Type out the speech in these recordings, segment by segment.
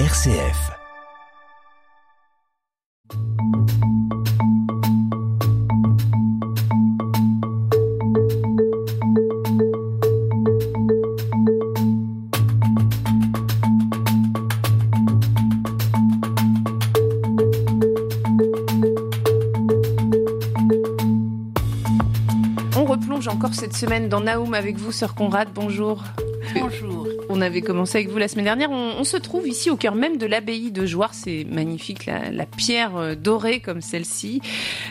RCF. On replonge encore cette semaine dans Naoum avec vous, Sœur Conrad. Bonjour. On avait commencé avec vous la semaine dernière. On, on se trouve ici au cœur même de l'abbaye de Joire. C'est magnifique, la, la pierre euh, dorée comme celle-ci.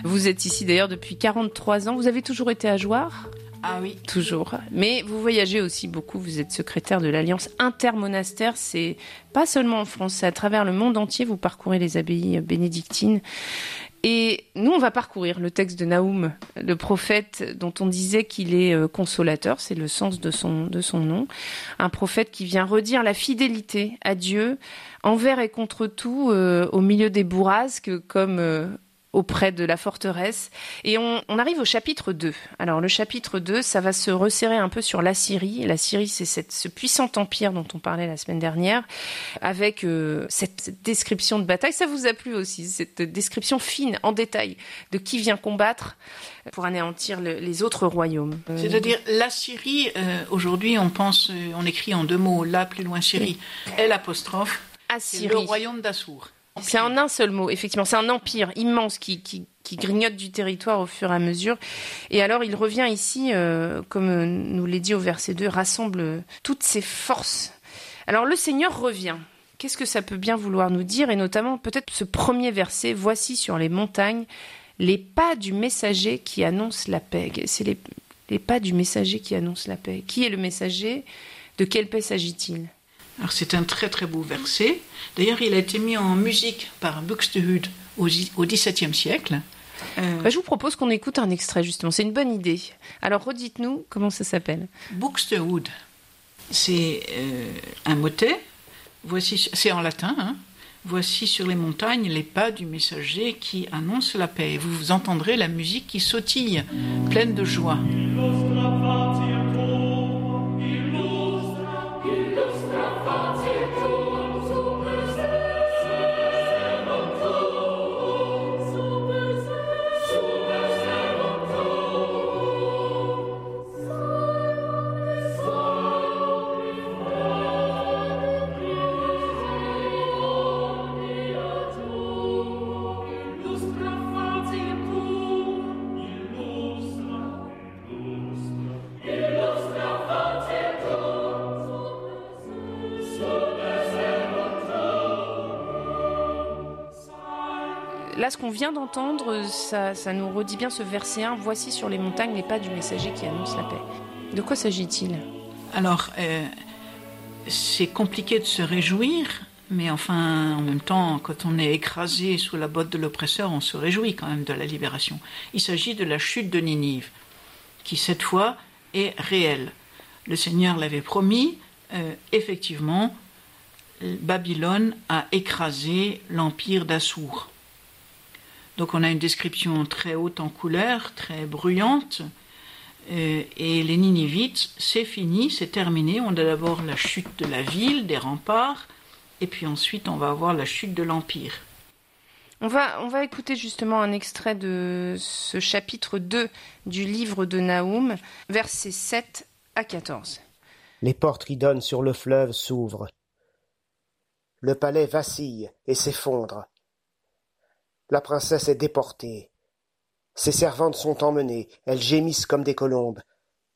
Vous êtes ici d'ailleurs depuis 43 ans. Vous avez toujours été à Joire? Ah oui. Toujours. Mais vous voyagez aussi beaucoup. Vous êtes secrétaire de l'Alliance intermonastère. C'est pas seulement en France, c'est à travers le monde entier. Vous parcourez les abbayes bénédictines. Et nous, on va parcourir le texte de Naoum, le prophète dont on disait qu'il est euh, consolateur, c'est le sens de son, nom. Un prophète qui vient redire la fidélité à Dieu envers et contre tout euh, au milieu des bourrasques comme euh, auprès de la forteresse. Et on, on, arrive au chapitre 2. Alors le chapitre 2, ça va se resserrer un peu sur la Syrie. La Syrie, c'est ce puissant empire dont on parlait la semaine dernière, avec euh, cette, cette, description de bataille. Ça vous a plu aussi, cette description fine, en détail, de qui vient combattre pour anéantir le, les autres royaumes. C'est-à-dire la Syrie, euh, aujourd'hui on pense, euh, on écrit en deux mots, là plus loin Syrie, L apostrophe, Assyrie. le royaume d'Assour. C'est en un seul mot, effectivement. C'est un empire immense qui, grignote du territoire au fur et à mesure. Et alors, il revient ici, euh, comme nous l'est dit au verset 2, rassemble toutes ses forces. Alors, le Seigneur revient. Qu'est-ce que ça peut bien vouloir nous dire? Et notamment, peut-être ce premier verset, Voici sur les montagnes les pas du messager qui annonce la paix. C'est les, les pas du messager qui annonce la paix. Qui est le messager? De quelle paix s'agit-il? Alors c'est un très très beau verset. D'ailleurs, il a été mis en musique par Buxtehude au, XVIIe siècle. Euh... Bah, je vous propose qu'on écoute un extrait justement. C'est une bonne idée. Alors redites-nous comment ça s'appelle. Buxtehude, c'est euh, un motet. Voici, c'est en latin. Hein. Voici sur les montagnes les pas du messager qui annonce la paix. Vous, vous entendrez la musique qui sautille, pleine de joie. Là, ce qu'on vient d'entendre, ça, nous redit bien ce verset 1. Voici sur les montagnes les pas du messager qui annonce la paix. De quoi s'agit-il? Alors, euh, c'est compliqué de se réjouir, mais enfin, en même temps, quand on est écrasé sous la botte de l'oppresseur, on se réjouit quand même de la libération. Il s'agit de la chute de Ninive, qui cette fois est réelle. Le Seigneur l'avait promis, euh, effectivement, Babylone a écrasé l'empire d'Assour. Donc on a une description très haute en couleur, très bruyante. Euh, et les Ninivites, c'est fini, c'est terminé. On a d'abord la chute de la ville, des remparts, et puis ensuite on va avoir la chute de l'Empire. On va, on va écouter justement un extrait de ce chapitre 2 du livre de Naoum, versets 7 à 14. Les portes qui donnent sur le fleuve s'ouvrent. Le palais vacille et s'effondre. La princesse est déportée. Ses servantes sont emmenées, elles gémissent comme des colombes,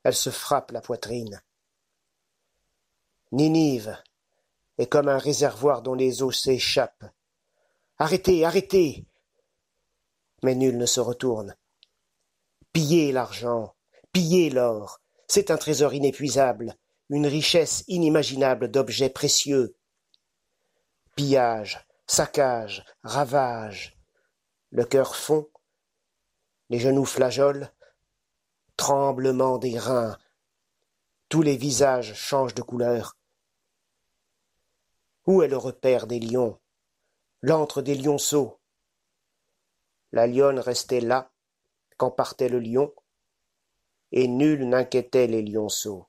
elles se frappent la poitrine. Ninive est comme un réservoir dont les eaux s'échappent. Arrêtez, arrêtez. Mais nul ne se retourne. Pillez l'argent, pillez l'or, c'est un trésor inépuisable, une richesse inimaginable d'objets précieux. Pillage, saccage, ravage, le cœur fond, les genoux flageolent, tremblement des reins, tous les visages changent de couleur. Où est le repère des lions, l'antre des lionceaux La lionne restait là quand partait le lion, et nul n'inquiétait les lionceaux.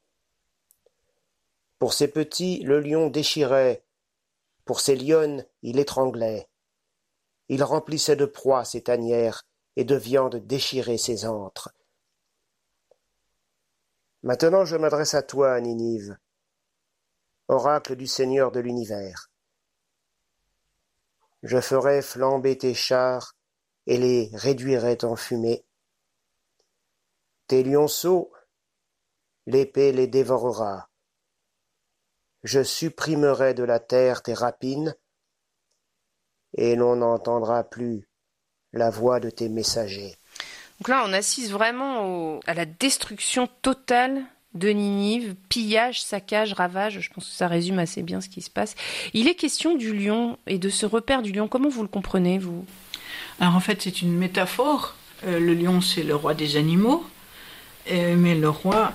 Pour ces petits, le lion déchirait Pour ses lionnes, il étranglait. Il remplissait de proie ses tanières et de viande déchirée ses antres. Maintenant je m'adresse à toi, Ninive, oracle du Seigneur de l'univers. Je ferai flamber tes chars et les réduirai en fumée. Tes lionceaux, l'épée les dévorera. Je supprimerai de la terre tes rapines, et l'on n'entendra plus la voix de tes messagers. Donc là, on assiste vraiment à la destruction totale de Ninive, pillage, saccage, ravage, je pense que ça résume assez bien ce qui se passe. Il est question du lion et de ce repère du lion. Comment vous le comprenez, vous? Alors en fait, c'est une métaphore. Euh, le lion, c'est le roi des animaux, euh, mais le roi,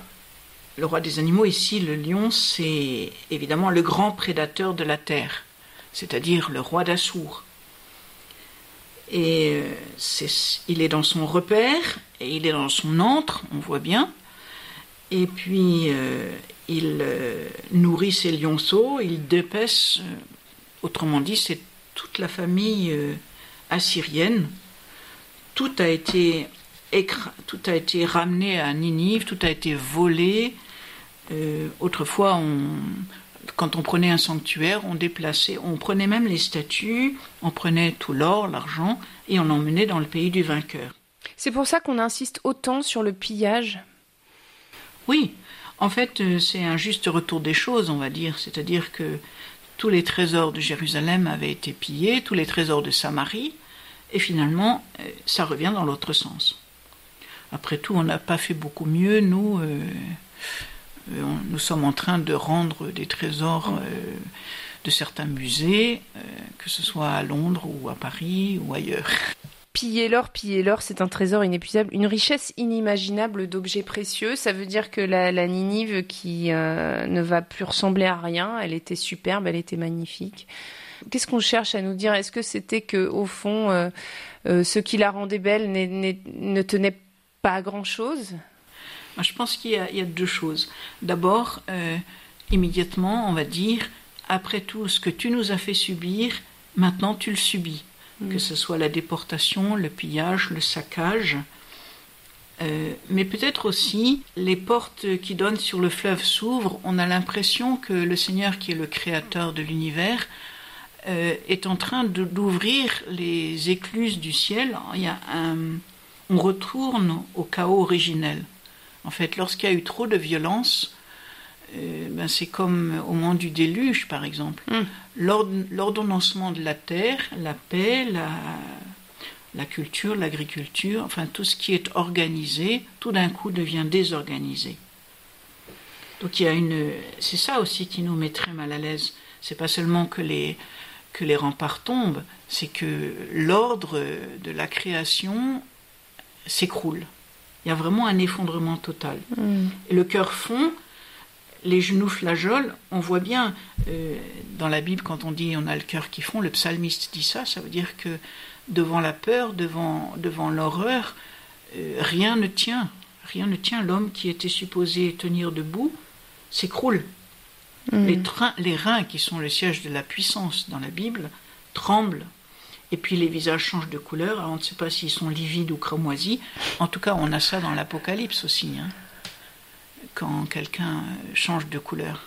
le roi des animaux ici, le lion, c'est évidemment le grand prédateur de la terre, c'est-à-dire le roi d'Assour. Et euh, il est dans son repère et il est dans son antre, on voit bien. Et puis euh, il euh, nourrit ses lionceaux, il dépèce, autrement dit, c'est toute la famille assyrienne. Tout a été tout a été ramené à Ninive, tout a été volé. autrefois, on, quand on prenait un sanctuaire, on déplaçait, on prenait même les statues, on prenait tout l'or, l'argent, et on l'emmenait dans le pays du vainqueur. C'est pour ça qu'on insiste autant sur le pillage Oui, en fait, euh, c'est un juste retour des choses, on va dire. C'est-à-dire que tous les trésors de Jérusalem avaient été pillés, tous les trésors de Samarie, et finalement, euh, ça revient dans l'autre sens. Après tout, on n'a pas fait beaucoup mieux, nous. Euh, euh, nous sommes en train de rendre des trésors mm. euh, de certains musées, euh, que ce soit à Londres ou à Paris ou ailleurs. Piller l'or, piller l'or, c'est un trésor inépuisable, une richesse inimaginable d'objets précieux. Ça veut dire que la, Ninive qui ne va plus ressembler à rien, elle était superbe, elle était magnifique. Qu'est-ce qu'on cherche à nous dire? Est-ce que c'était que, au fond, ce qui la rendait belle ne tenait pas à grand chose je pense qu'il y, a deux choses. D'abord, euh, immédiatement, on va dire, après tout ce que tu nous as fait subir, maintenant tu le subis. Mm. Que ce soit la déportation, le pillage, le saccage. Euh, mais peut-être aussi les portes qui donnent sur le fleuve s'ouvrent. On a l'impression que le Seigneur, qui est le créateur de l'univers, euh, est en train d'ouvrir les écluses du ciel. Il y a un, on retourne au chaos originel. En fait, lorsqu'il y a eu trop de violence, euh, ben c'est comme au moment du déluge, par exemple. Hmm. L'ordonnancement de la terre, la paix, la, la culture, l'agriculture, enfin tout ce qui est organisé, tout d'un coup devient désorganisé. Donc il y a une, c'est ça aussi qui nous met très mal à l'aise. C'est pas seulement que les que les remparts tombent, c'est que l'ordre de la création s'écroule. Il y a vraiment un effondrement total. Mm. Et le cœur fond, les genoux flageolent. On voit bien euh, dans la Bible, quand on dit on a le cœur qui fond, le psalmiste dit ça, ça veut dire que devant la peur, devant, devant l'horreur, euh, rien ne tient. Rien ne tient. L'homme qui était supposé tenir debout s'écroule. Mm. Les, les reins, qui sont le siège de la puissance dans la Bible, tremblent. Et puis les visages changent de couleur. Alors on ne sait pas s'ils sont livides ou cramoisis. En tout cas, on a ça dans l'Apocalypse aussi. Hein, quand quelqu'un change de couleur.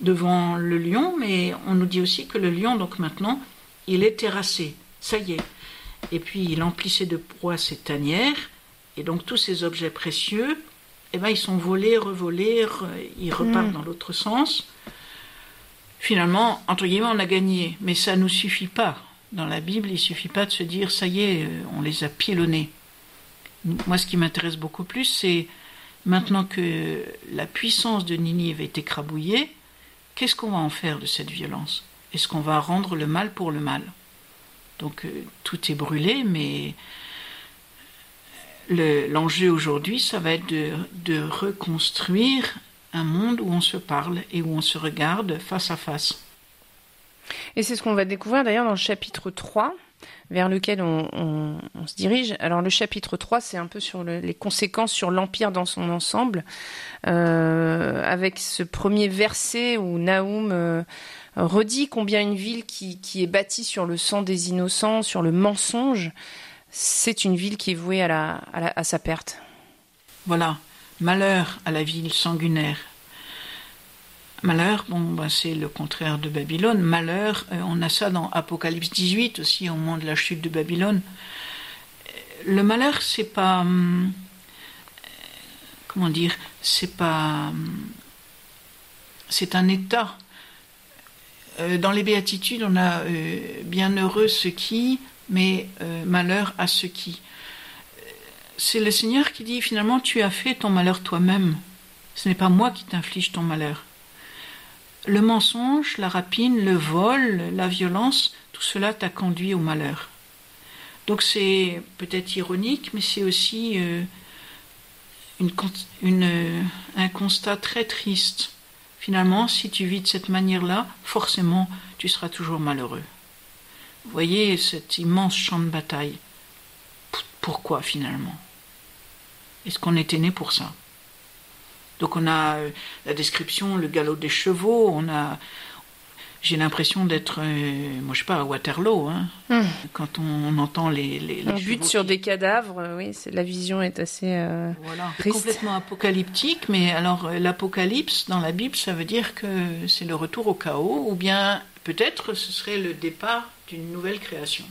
Devant le lion, mais on nous dit aussi que le lion, donc maintenant, il est terrassé. Ça y est. Et puis il emplissait de proie ses tanières. Et donc tous ces objets précieux, eh ben, ils sont volés, revolés, ils repartent mm. dans l'autre sens finalement, entre guillemets, on a gagné. Mais ça ne nous suffit pas. Dans la Bible, il ne suffit pas de se dire, ça y est, euh, on les a piélonnés. Moi, ce qui m'intéresse beaucoup plus, c'est maintenant que la puissance de Ninive est écrabouillée, qu'est-ce qu'on va en faire de cette violence? Est-ce qu'on va rendre le mal pour le mal? Donc, euh, tout est brûlé, mais l'enjeu aujourd'hui, ça va être de reconstruire un monde où on se parle et où on se regarde face à face. Et c'est ce qu'on va découvrir d'ailleurs dans le chapitre 3 vers lequel on, se dirige. Alors le chapitre 3, c'est un peu sur les conséquences sur l'Empire dans son ensemble, euh, avec ce premier verset où Naoum euh, redit combien une ville qui, qui est bâtie sur le sang des innocents, sur le mensonge, c'est une ville qui est vouée à, la, à, sa perte. Voilà, malheur à la ville sanguinaire. Malheur, bon, ben c'est le contraire de Babylone. Malheur, euh, on a ça dans Apocalypse 18 aussi, au moment de la chute de Babylone. Le malheur, c'est pas. Hum, comment dire C'est pas. Hum, c'est un état. Euh, dans les béatitudes, on a euh, bienheureux ceux qui, mais euh, malheur à ceux qui. C'est le Seigneur qui dit finalement tu as fait ton malheur toi-même. Ce n'est pas moi qui t'inflige ton malheur. Le mensonge, la rapine, le vol, la violence, tout cela t'a conduit au malheur. Donc c'est peut-être ironique, mais c'est aussi une, un constat très triste Finalement, si tu vis de cette manière-là, forcément, tu seras toujours malheureux. Voyez cet immense champ de bataille. Pourquoi finalement? Est-ce qu'on était né pour ça? Donc on a euh, la description, le galop des chevaux, on a, j'ai l'impression d'être, euh, moi je sais pas, à Waterloo. Hein. Hmm. Quand on, entend les, les, on bute sur des cadavres, euh, oui, la vision est assez euh, voilà, complètement apocalyptique. Mais alors l'apocalypse dans la Bible, ça veut dire que c'est le retour au chaos, ou bien peut-être ce serait le départ d'une nouvelle création.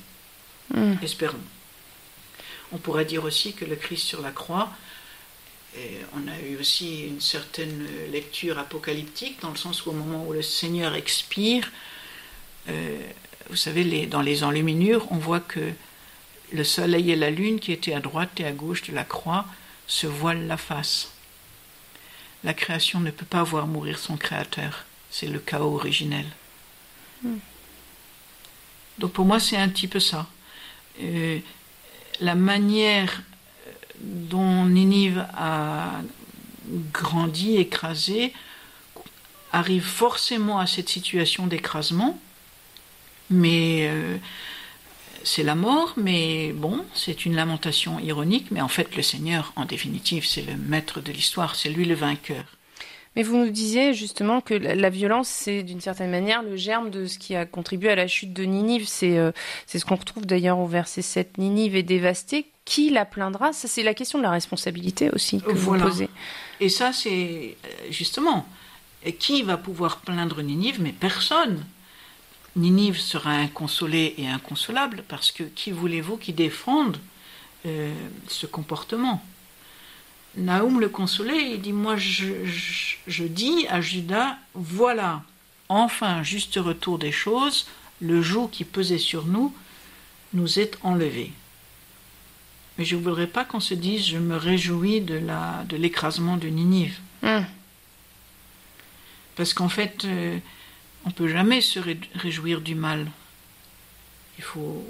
Hmm. Espérons. On pourrait dire aussi que le Christ sur la croix et on a eu aussi une certaine lecture apocalyptique, dans le sens où au moment où le Seigneur expire, euh, vous savez, dans les enluminures, on voit que le soleil et la lune, qui étaient à droite et à gauche de la croix, se voilent la face. La création ne peut pas voir mourir son créateur. C'est le chaos originel. Hmm. Donc pour moi, c'est un petit peu ça. Euh, la manière dont Ninive a grandi, écrasé, arrive forcément à cette situation d'écrasement, mais euh, c'est la mort, mais bon, c'est une lamentation ironique, mais en fait le Seigneur, en définitive, c'est le maître de l'histoire, c'est lui le vainqueur. Mais vous nous disiez justement que la violence, c'est d'une certaine manière le germe de ce qui a contribué à la chute de Ninive. C'est euh, ce qu'on retrouve d'ailleurs au verset 7. Ninive est dévastée. Qui la plaindra? Ça, c'est la question de la responsabilité aussi que vous posez. Et ça, c'est euh, justement, qui va pouvoir plaindre Ninive? Mais personne. Ninive sera inconsolée et inconsolable parce que qui voulez-vous qui défende euh, ce comportement? Naoum le consolait, il dit Moi, je, dis à Judas Voilà, enfin, juste retour des choses, le joug qui pesait sur nous nous est enlevé. Mais je ne voudrais pas qu'on se dise Je me réjouis de, la, de l'écrasement de Ninive. Hmm. Parce qu'en fait, euh, on ne peut jamais se réjouir du mal. Il faut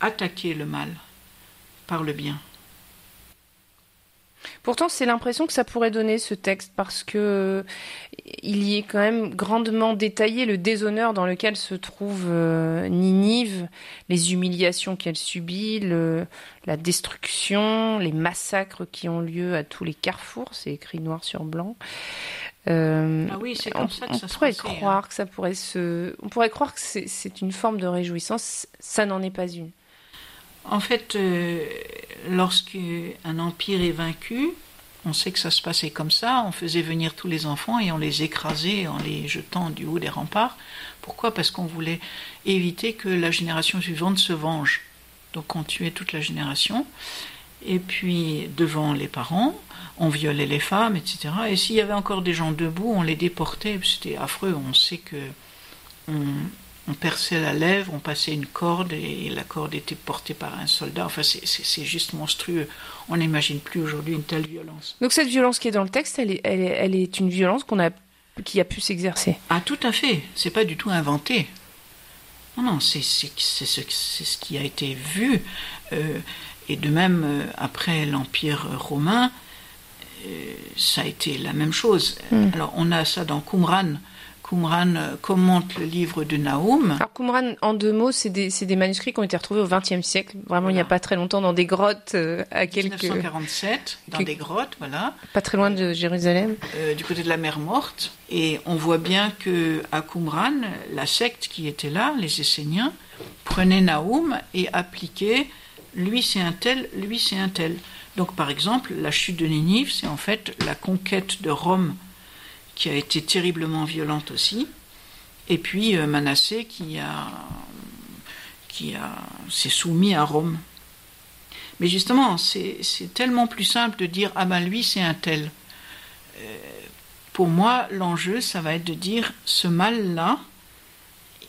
attaquer le mal par le bien. Pourtant, c'est l'impression que ça pourrait donner ce texte parce que euh, il y est quand même grandement détaillé le déshonneur dans lequel se trouve euh, Ninive, les humiliations qu'elle subit, la destruction, les massacres qui ont lieu à tous les carrefours. C'est écrit noir sur blanc. Euh, ah oui, c'est comme on, ça que ça se pourrait hein. croire que ça pourrait se, on pourrait croire que c'est une forme de réjouissance. Ça n'en est pas une. En fait, euh, lorsqu'un empire est vaincu, on sait que ça se passait comme ça, on faisait venir tous les enfants et on les écrasait en les jetant du haut des remparts. Pourquoi? Parce qu'on voulait éviter que la génération suivante se venge. Donc on tuait toute la génération. Et puis devant les parents, on violait les femmes, etc. Et s'il y avait encore des gens debout, on les déportait. C'était affreux. On sait que perçait la lèvre, on passait une corde et la corde était portée par un soldat. Enfin, c'est juste monstrueux. On n'imagine plus aujourd'hui une telle violence. Donc cette violence qui est dans le texte, elle est, elle est, une violence qu'on a, qui a pu s'exercer. Ah, tout à fait. C'est pas du tout inventé. Non, non, c'est ce, ce, qui a été vu. Euh, et de même, euh, après l'Empire romain, euh, ça a été la même chose. Hmm. Alors, on a ça dans Qumran Qumran euh, commente le livre de Naoum. Alors Qumran, en deux mots, c'est des, des, manuscrits qui ont été retrouvés au XXe siècle, vraiment il n'y a pas très longtemps, dans des grottes euh, à quelques... 1947, dans des grottes, voilà. Pas très loin de Jérusalem. Euh, du côté de la mer Morte. Et on voit bien que à Qumran, la secte qui était là, les Esséniens, prenait Naoum et appliquait lui c'est un tel, lui c'est un tel. Donc par exemple, la chute de Ninive, c'est en fait la conquête de Rome qui a été terriblement violente aussi. Et puis euh, Manassé qui a qui a s'est soumis à Rome. Mais justement, c'est tellement plus simple de dire ah ben lui c'est un tel. Euh, pour moi, l'enjeu, ça va être de dire ce mal-là,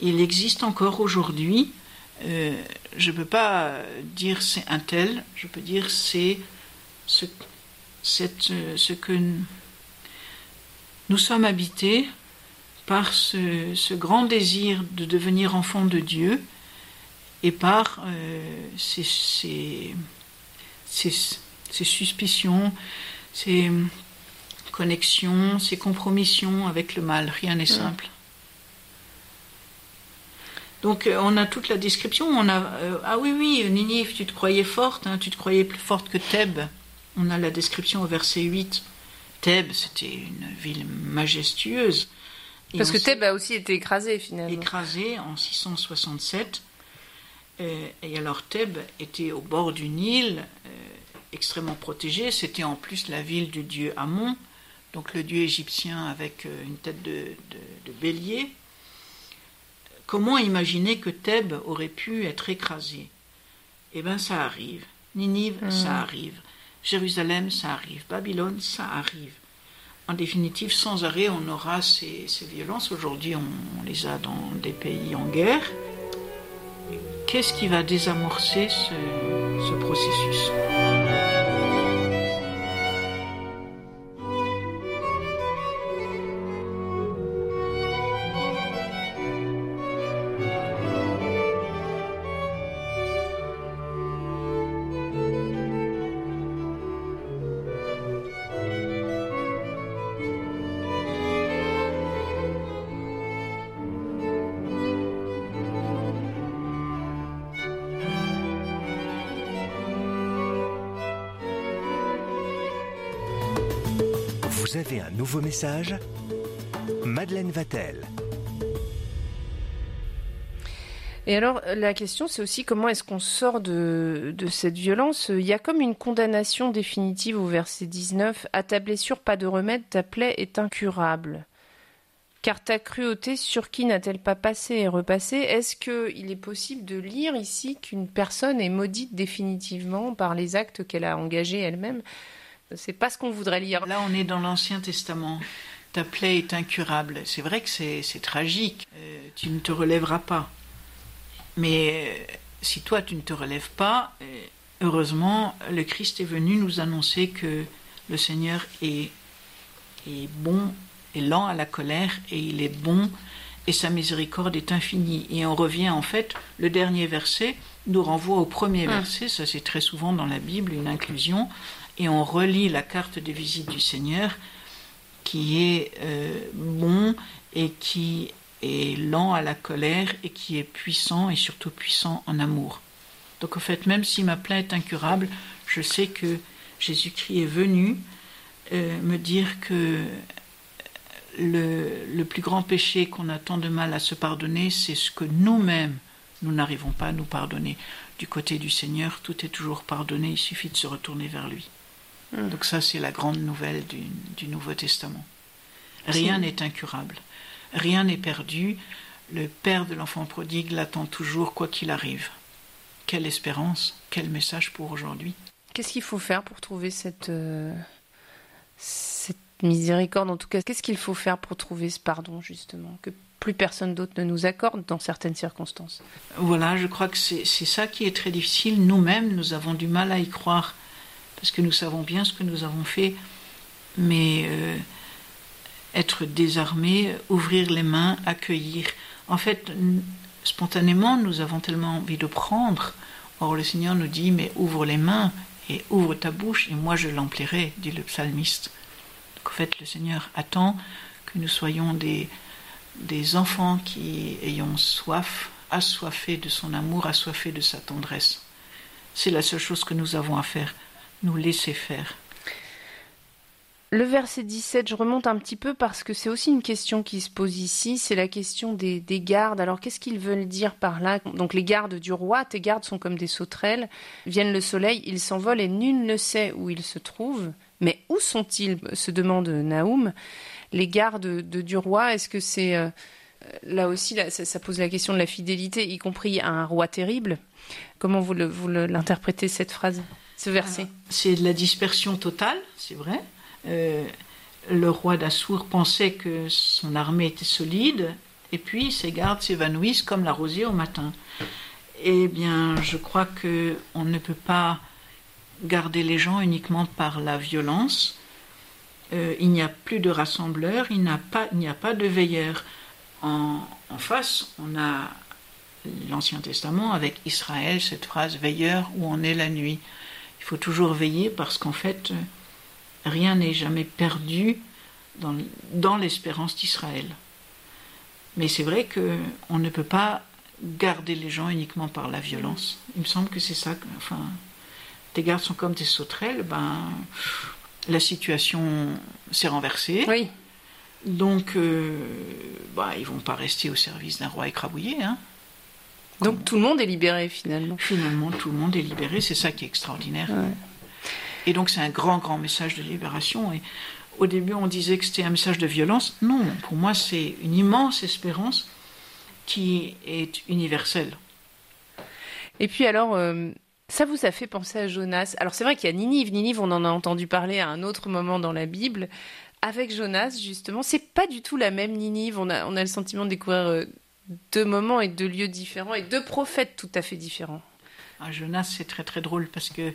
il existe encore aujourd'hui. Euh, je ne peux pas dire c'est un tel, je peux dire c'est ce, ce que nous sommes habités par ce, grand désir de devenir enfant de Dieu et par euh, ces, suspicions, ces connexions, ces compromissions avec le mal. Rien n'est simple. Donc euh, on a toute la description. On a euh, ah oui oui Ninive, tu te croyais forte, hein, tu te croyais plus forte que Thèbes. On a la description au verset 8. Thèbes, c'était une ville majestueuse. Parce que Thèbes a aussi été écrasée finalement. Écrasée en 667. Euh, et alors Thèbes était au bord du Nil, extrêmement protégée. C'était en plus la ville du dieu Amon, donc le dieu égyptien avec une tête de bélier. Comment imaginer que Thèbes aurait pu être écrasée? Eh bien, ça arrive. Ninive, hmm. ça arrive. Jérusalem, ça arrive. Babylone, ça arrive. En définitive, sans arrêt, on aura ces, violences. Aujourd'hui, on, les a dans des pays en guerre. Qu'est-ce qui va désamorcer ce processus? Vous avez un nouveau message Madeleine Vatel. Et alors, la question, c'est aussi comment est-ce qu'on sort de, cette violence? Il y a comme une condamnation définitive au verset 19. À ta blessure, pas de remède, ta plaie est incurable. Car ta cruauté, sur qui n'a-t-elle pas passé et repassé? Est-ce qu'il est possible de lire ici qu'une personne est maudite définitivement par les actes qu'elle a engagés elle-même? C'est pas ce qu'on voudrait lire. Là, on est dans l'Ancien Testament. Ta plaie est incurable. C'est vrai que c'est tragique. Euh, tu ne te relèveras pas. Mais euh, si toi, tu ne te relèves pas, euh, heureusement, le Christ est venu nous annoncer que le Seigneur est, est bon, est lent à la colère, et il est bon, et sa miséricorde est infinie. Et on revient, en fait, le dernier verset nous renvoie au premier ah. verset. Ça, c'est très souvent dans la Bible une inclusion et on relit la carte des visites du Seigneur qui est euh, bon et qui est lent à la colère et qui est puissant et surtout puissant en amour. Donc en fait, même si ma plaie est incurable, je sais que Jésus-Christ est venu euh, me dire que le, le plus grand péché qu'on a tant de mal à se pardonner, c'est ce que nous-mêmes, nous n'arrivons pas à nous pardonner. Du côté du Seigneur, tout est toujours pardonné, il suffit de se retourner vers lui. Hmm. Donc ça, c'est la grande nouvelle du, Nouveau Testament. Rien n'est incurable, rien n'est perdu. Le Père de l'enfant prodigue l'attend toujours, quoi qu'il arrive. Quelle espérance, quel message pour aujourd'hui. Qu'est-ce qu'il faut faire pour trouver cette, euh, cette miséricorde? En tout cas, qu'est-ce qu'il faut faire pour trouver ce pardon, justement Que plus personne d'autre ne nous accorde dans certaines circonstances? Voilà, je crois que c'est ça qui est très difficile. Nous-mêmes, nous avons du mal à y croire parce que nous savons bien ce que nous avons fait, mais euh, être désarmé, ouvrir les mains, accueillir. En fait, spontanément, nous avons tellement envie de prendre. Or, le Seigneur nous dit, mais ouvre les mains et ouvre ta bouche, et moi je l'emplirai, dit le psalmiste. Donc, en fait, le Seigneur attend que nous soyons des, des enfants qui ayons soif, assoiffés de son amour, assoiffés de sa tendresse. C'est la seule chose que nous avons à faire, nous laisser faire. Le verset 17, je remonte un petit peu parce que c'est aussi une question qui se pose ici, c'est la question des, des gardes. Alors qu'est-ce qu'ils veulent dire par là? Donc les gardes du roi, tes gardes sont comme des sauterelles, viennent le soleil, ils s'envolent et nul ne sait où ils se trouvent. Mais où sont-ils? Se demande Naoum. Les gardes de, du roi, est-ce que c'est... Euh, là aussi, ça, pose la question de la fidélité, y compris à un roi terrible? Comment vous l'interprétez, cette phrase, C'est de la dispersion totale, c'est vrai. Euh, le roi d'Assour pensait que son armée était solide, et puis ses gardes s'évanouissent comme la rosière au matin. Eh bien, je crois que on ne peut pas garder les gens uniquement par la violence. Euh, il n'y a plus de rassembleurs, il n'y a, pas, de veilleurs. En face, on a l'Ancien Testament avec Israël, cette phrase veilleur où on est la nuit? Il faut toujours veiller parce qu'en fait, rien n'est jamais perdu dans, dans l'espérance d'Israël. Mais c'est vrai qu'on ne peut pas garder les gens uniquement par la violence. Il me semble que c'est ça. Enfin, tes gardes sont comme des sauterelles, ben, la situation s'est renversée. Oui. Donc, euh, bah, ils vont pas rester au service d'un roi écrabouillé. Hein. Donc tout le monde est libéré finalement. Finalement, tout le monde est libéré, c'est ça qui est extraordinaire. Ouais. Et donc c'est un grand, grand message de libération. Et au début, on disait que c'était un message de violence. Non, pour moi, c'est une immense espérance qui est universelle. Et puis alors, euh, ça vous a fait penser à Jonas? Alors c'est vrai qu'il y a Ninive. Ninive, on en a entendu parler à un autre moment dans la Bible. Avec Jonas, justement, c'est pas du tout la même Ninive. On a, on a le sentiment de découvrir euh, deux moments et deux lieux différents et deux prophètes tout à fait différents. Ah, Jonas, c'est très très drôle parce que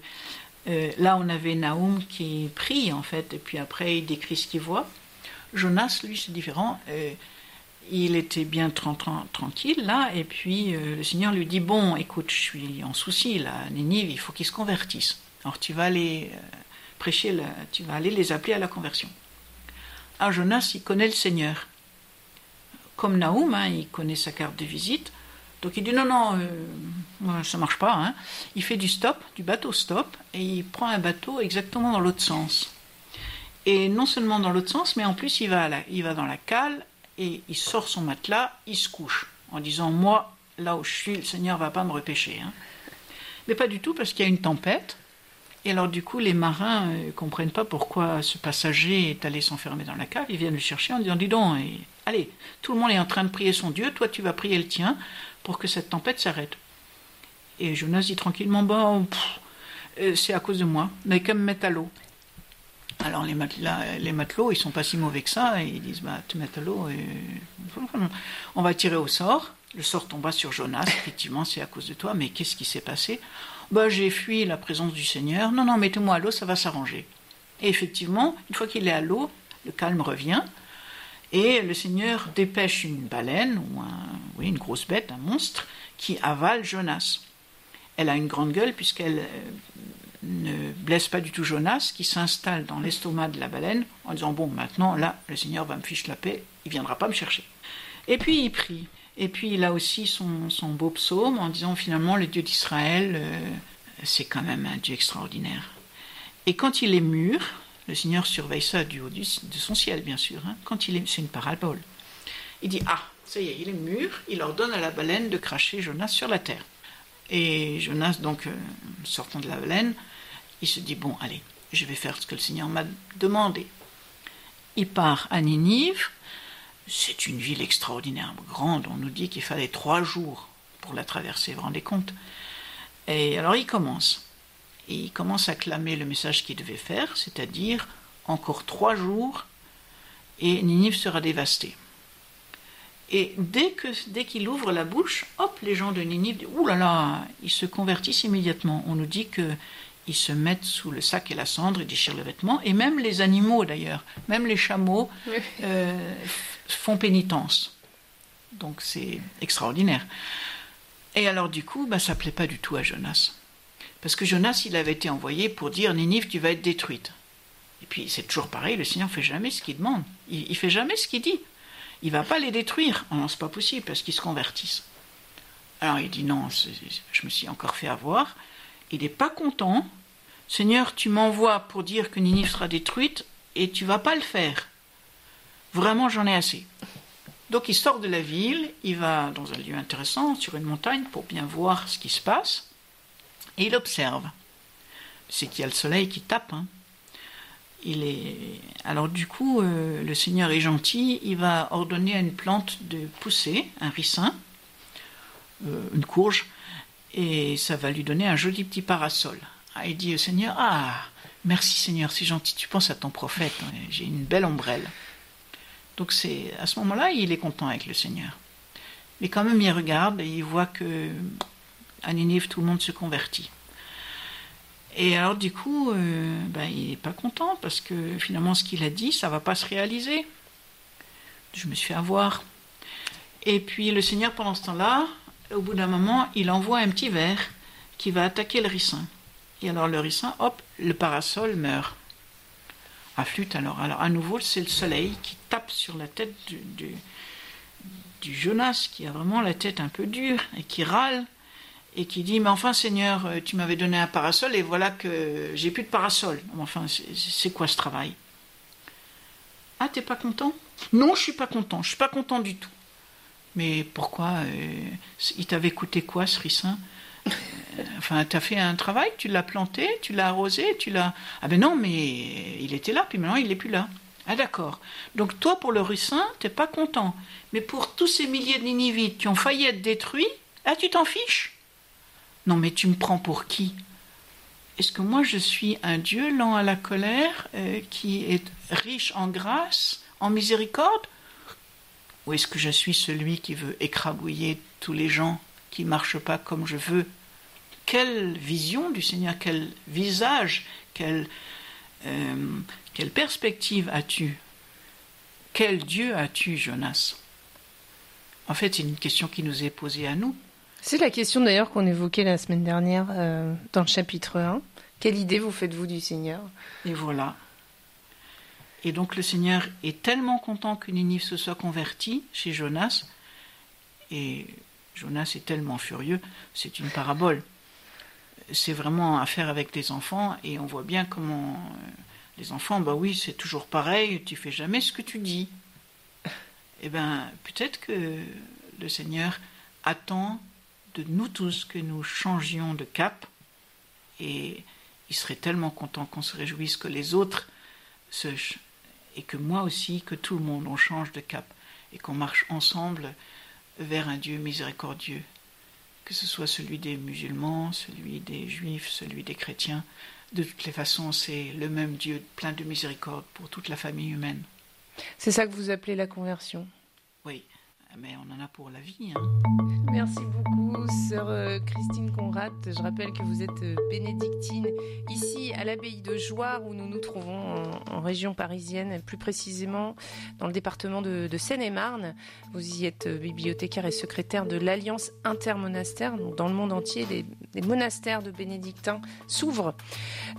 euh, là, on avait Naoum qui prie en fait, et puis après il décrit ce qu'il voit. Jonas, lui, c'est différent. Euh, il était bien tranquille là, et puis euh, le Seigneur lui dit Bon, écoute, je suis en souci là, Ninive, il faut qu'ils se convertissent. Alors tu vas aller prêcher, tu vas aller les appeler à la conversion. Alors Jonas, il connaît le Seigneur comme Naoum, hein, il connaît sa carte de visite. Donc il dit non, non, euh, ça marche pas. Hein. Il fait du stop, du bateau stop, et il prend un bateau exactement dans l'autre sens. Et non seulement dans l'autre sens, mais en plus il va, il va dans la cale et il sort son matelas, il se couche, en disant moi, là où je suis, le Seigneur va pas me repêcher. Hein. Mais pas du tout, parce qu'il y a une tempête. Et alors du coup, les marins ne euh, comprennent pas pourquoi ce passager est allé s'enfermer dans la cave. Ils viennent le chercher en disant dis donc, Allez, tout le monde est en train de prier son Dieu, toi tu vas prier le tien pour que cette tempête s'arrête. Et Jonas dit tranquillement, bon, euh, c'est à cause de moi, mais qu'à me mettre à l'eau. Alors les, les matelots, ils sont pas si mauvais que ça, ils disent, bah, te mettre à l'eau, on va tirer au sort. Le sort tomba sur Jonas, effectivement, c'est à cause de toi, mais qu'est-ce qui s'est passé? Bah, J'ai fui la présence du Seigneur, non, non, mettez-moi à l'eau, ça va s'arranger. Et effectivement, une fois qu'il est à l'eau, le calme revient, et le Seigneur dépêche une baleine, ou oui, une grosse bête, un monstre, qui avale Jonas. Elle a une grande gueule puisqu'elle euh, ne blesse pas du tout Jonas, qui s'installe dans l'estomac de la baleine en disant Bon, maintenant, là, le Seigneur va me ficher la paix, il viendra pas me chercher. Et puis il prie. Et puis il a aussi son, son beau psaume en disant Finalement, le Dieu d'Israël, euh, c'est quand même un Dieu extraordinaire. Et quand il est mûr, le Seigneur surveille ça du haut de son ciel, bien sûr. Hein. Quand il est, c'est une parabole. Il dit ah, ça y est, il est mûr. Il ordonne à la baleine de cracher Jonas sur la terre. Et Jonas, donc, euh, sortant de la baleine, il se dit bon, allez, je vais faire ce que le Seigneur m'a demandé. Il part à Ninive. C'est une ville extraordinaire, grande. On nous dit qu'il fallait trois jours pour la traverser. Vous vous rendez compte? Et alors il commence et il commence à clamer le message qu'il devait faire, c'est-à-dire encore trois jours et Ninive sera dévastée. Et dès que dès qu'il ouvre la bouche, hop, les gens de Ninive disent Ouh là là, ils se convertissent immédiatement. On nous dit que ils se mettent sous le sac et la cendre et déchirent le vêtement, et même les animaux d'ailleurs, même les chameaux euh, font pénitence. Donc c'est extraordinaire. Et alors du coup, bah, ça plaît pas du tout à Jonas. Parce que Jonas, il avait été envoyé pour dire Ninive, tu vas être détruite. Et puis c'est toujours pareil, le Seigneur ne fait jamais ce qu'il demande. Il, ne fait jamais ce qu'il dit. Il va pas les détruire. Non, c'est pas possible parce qu'ils se convertissent. Alors il dit non, je me suis encore fait avoir. Il n'est pas content. Seigneur, tu m'envoies pour dire que Ninive sera détruite et tu vas pas le faire. Vraiment, j'en ai assez. Donc il sort de la ville, il va dans un lieu intéressant, sur une montagne, pour bien voir ce qui se passe, et il observe. C'est qu'il y a le soleil qui tape. Hein. Il est... Alors du coup, euh, le Seigneur est gentil, il va ordonner à une plante de pousser, un ricin, euh, une courge, et ça va lui donner un joli petit parasol. Ah, il dit au Seigneur, ah, merci Seigneur, c'est gentil, tu penses à ton prophète, hein, j'ai une belle ombrelle. Donc c'est à ce moment-là, il est content avec le Seigneur. Mais quand même, il regarde et il voit que à Ninive, tout le monde se convertit. Et alors, du coup, euh, ben, il n'est pas content parce que finalement, ce qu'il a dit, ça va pas se réaliser. Je me suis fait avoir. Et puis, le Seigneur, pendant ce temps-là, au bout d'un moment, il envoie un petit ver qui va attaquer le ricin. Et alors, le ricin, hop, le parasol meurt. À flûte, alors. Alors, à nouveau, c'est le soleil qui tape sur la tête du Jonas, qui a vraiment la tête un peu dure et qui râle et qui dit Mais enfin, Seigneur, euh, tu m'avais donné un parasol et voilà que j'ai plus de parasol. Enfin, c'est quoi ce travail? Ah, t'es pas content? Non, je suis pas content. Je suis pas content du tout. Mais pourquoi euh, Il t'avait coûté quoi ce ricin? Euh, Enfin, t'as fait un travail, tu l'as planté, tu l'as arrosé, tu l'as. Ah ben non, mais il était là, puis maintenant il n'est plus là. Ah d'accord. Donc toi, pour le ricin, t'es pas content. Mais pour tous ces milliers de Ninivites qui ont failli être détruits, ah tu t'en fiches non, mais tu me prends pour qui? Est-ce que moi je suis un Dieu lent à la colère, euh, qui est riche en grâce, en miséricorde? Ou est-ce que je suis celui qui veut écrabouiller tous les gens qui ne marchent pas comme je veux? Quelle vision du Seigneur, quel visage, euh, quelle perspective as-tu? Quel Dieu as-tu, Jonas? En fait, c'est une question qui nous est posée à nous. C'est la question d'ailleurs qu'on évoquait la semaine dernière euh, dans le chapitre 1. Quelle idée vous faites-vous du Seigneur? Et voilà. Et donc le Seigneur est tellement content que Ninive se soit convertie chez Jonas, et Jonas est tellement furieux, c'est une parabole. C'est vraiment à faire avec les enfants, et on voit bien comment euh, les enfants, bah oui, c'est toujours pareil, tu fais jamais ce que tu dis. Eh bien, peut-être que le Seigneur attend de nous tous que nous changions de cap et il serait tellement content qu'on se réjouisse que les autres se, et que moi aussi, que tout le monde, on change de cap et qu'on marche ensemble vers un Dieu miséricordieux, que ce soit celui des musulmans, celui des juifs, celui des chrétiens. De toutes les façons, c'est le même Dieu plein de miséricorde pour toute la famille humaine. C'est ça que vous appelez la conversion? Oui mais on en a pour la vie. Hein. Merci beaucoup, sœur euh, Christine Conrad. Je rappelle que vous êtes euh, bénédictine ici à l'abbaye de Joire où nous nous trouvons en, région parisienne, plus précisément dans le département de, Seine-et-Marne. Vous y êtes euh, bibliothécaire et secrétaire de l'Alliance intermonastère. Dans le monde entier, des, monastères de bénédictins s'ouvrent.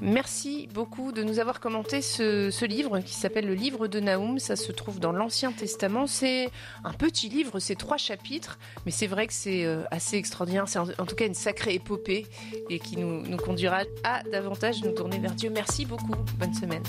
Merci beaucoup de nous avoir commenté ce, ce livre qui s'appelle le livre de Naoum. Ça se trouve dans l'Ancien Testament. C'est un petit livre ces trois chapitres, mais c'est vrai que c'est euh, assez extraordinaire. C'est en, tout cas une sacrée épopée et qui nous, nous conduira à davantage nous tourner vers Dieu. Merci beaucoup. Bonne semaine.